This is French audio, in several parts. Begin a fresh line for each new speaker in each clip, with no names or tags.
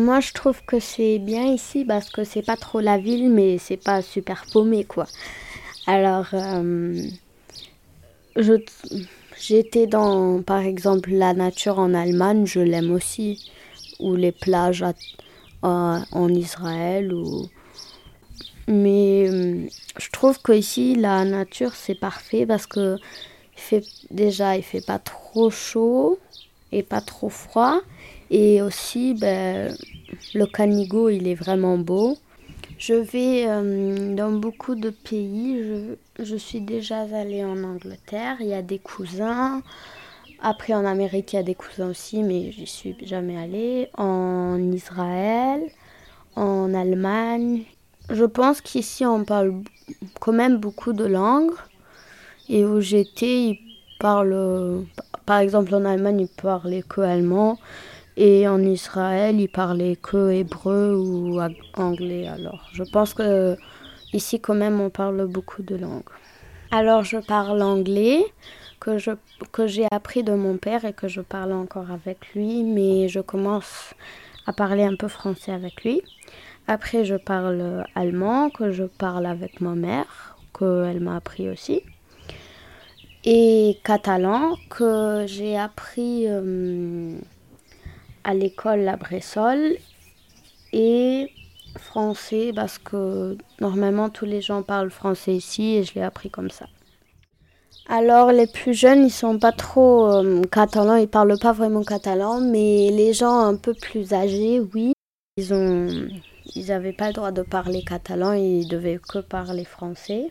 Moi, je trouve que c'est bien ici parce que c'est pas trop la ville, mais c'est pas super paumé, quoi. Alors, euh, j'étais dans, par exemple, la nature en Allemagne, je l'aime aussi, ou les plages en Israël, ou mais euh, je trouve qu'ici, la nature, c'est parfait parce que il fait, déjà, il fait pas trop chaud et pas trop froid. Et aussi, ben, le Canigo, il est vraiment beau. Je vais euh, dans beaucoup de pays. Je, je, suis déjà allée en Angleterre. Il y a des cousins. Après, en Amérique, il y a des cousins aussi, mais j'y suis jamais allée. En Israël, en Allemagne je pense qu'ici on parle quand même beaucoup de langues. Et où j'étais, ils parlent. Par exemple, en Allemagne, ils parlaient que allemand. Et en Israël, ils parlaient que hébreu ou anglais. Alors, je pense que ici, quand même, on parle beaucoup de langues. Alors, je parle anglais, que, je, que j'ai appris de mon père et que je parle encore avec lui, mais je commence à parler un peu français avec lui. Après, je parle allemand, que je parle avec ma mère, qu'elle m'a appris aussi. Et catalan, que j'ai appris euh, à l'école La Bressol. Et français, parce que normalement tous les gens parlent français ici et je l'ai appris comme ça. Alors les plus jeunes, ils sont pas trop euh, catalans, ils parlent pas vraiment catalan, mais les gens un peu plus âgés, oui, ils ont ils n'avaient pas le droit de parler catalan, ils devaient que parler français.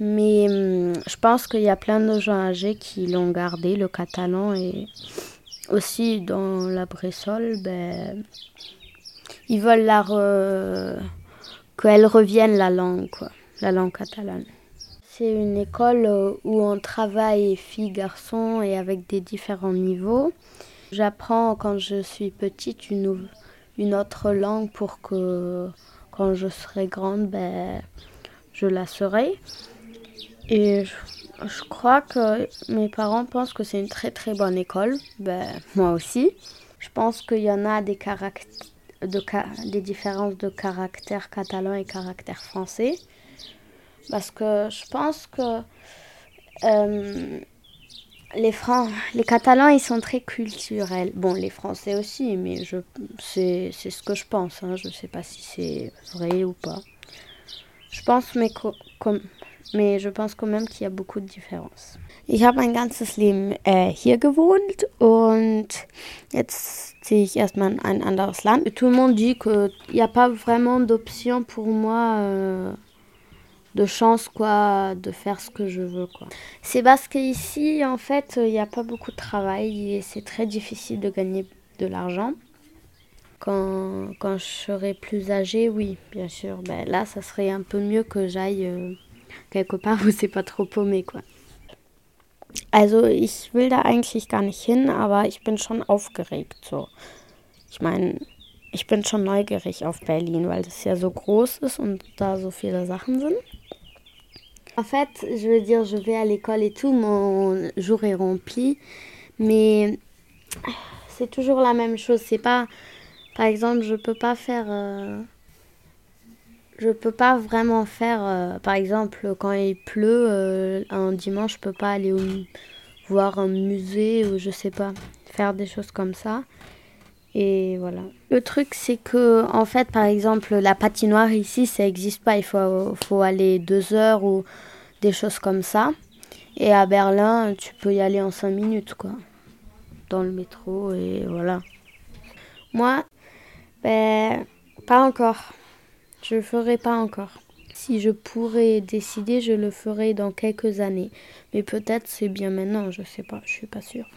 Mais hum, je pense qu'il y a plein de gens âgés qui l'ont gardé, le catalan. Et aussi dans la Bressol, ben, ils veulent la qu'elle revienne la langue, quoi, la langue catalane. C'est une école euh, où on travaille filles, garçons et avec des différents niveaux. J'apprends quand je suis petite une, une autre langue pour que quand je serai grande, ben, je la serai. Et je, crois que mes parents pensent que c'est une très très bonne école. Ben, moi aussi. Je pense qu'il y en a des, de, des différences de caractère catalan et caractère français. Parce que je pense que euh, les, Catalans, ils sont très culturels. Bon, les Français aussi, mais je, c'est, ce que je pense. Hein. Je ne sais pas si c'est vrai ou pas. Je pense, mais, comme, mais je pense quand même qu'il y a beaucoup de différences.
Ich habe mein ganzes Leben äh, hier gewohnt und jetzt ziehe ich erstmal in ein anderes Land.
Tout le monde dit qu'il n'y a pas vraiment d'option pour moi. Euh, de chance quoi de faire ce que je veux quoi. C'est parce qu'ici en fait il n'y a pas beaucoup de travail et c'est très difficile de gagner de l'argent. Quand, quand, je serai plus âgée, oui, bien sûr. Ben, là, ça serait un peu mieux que j'aille euh, quelque part où c'est pas trop paumé, quoi.
Also, ich will da eigentlich gar nicht hin, aber ich bin schon aufgeregt, so. Ich meine, ich bin schon neugierig auf Berlin, weil das ja so groß ist und da so viele Sachen sind.
En fait, je veux dire, je vais à l'école et tout, mon jour est rempli, mais c'est toujours la même chose. C'est pas, par exemple, je peux pas faire, euh, je peux pas vraiment faire, euh, par exemple, quand il pleut, euh, un dimanche, je peux pas aller voir un musée ou je sais pas, faire des choses comme ça. Et voilà. Le truc, c'est que, en fait, par exemple, la patinoire ici, ça n'existe pas. Il faut, faut aller deux heures ou des choses comme ça. Et à Berlin, tu peux y aller en cinq minutes, quoi. Dans le métro, et voilà. Moi, ben, pas encore. Je le ferai pas encore. Si je pourrais décider, je le ferai dans quelques années. Mais peut-être c'est bien maintenant, je sais pas, je suis pas sûre.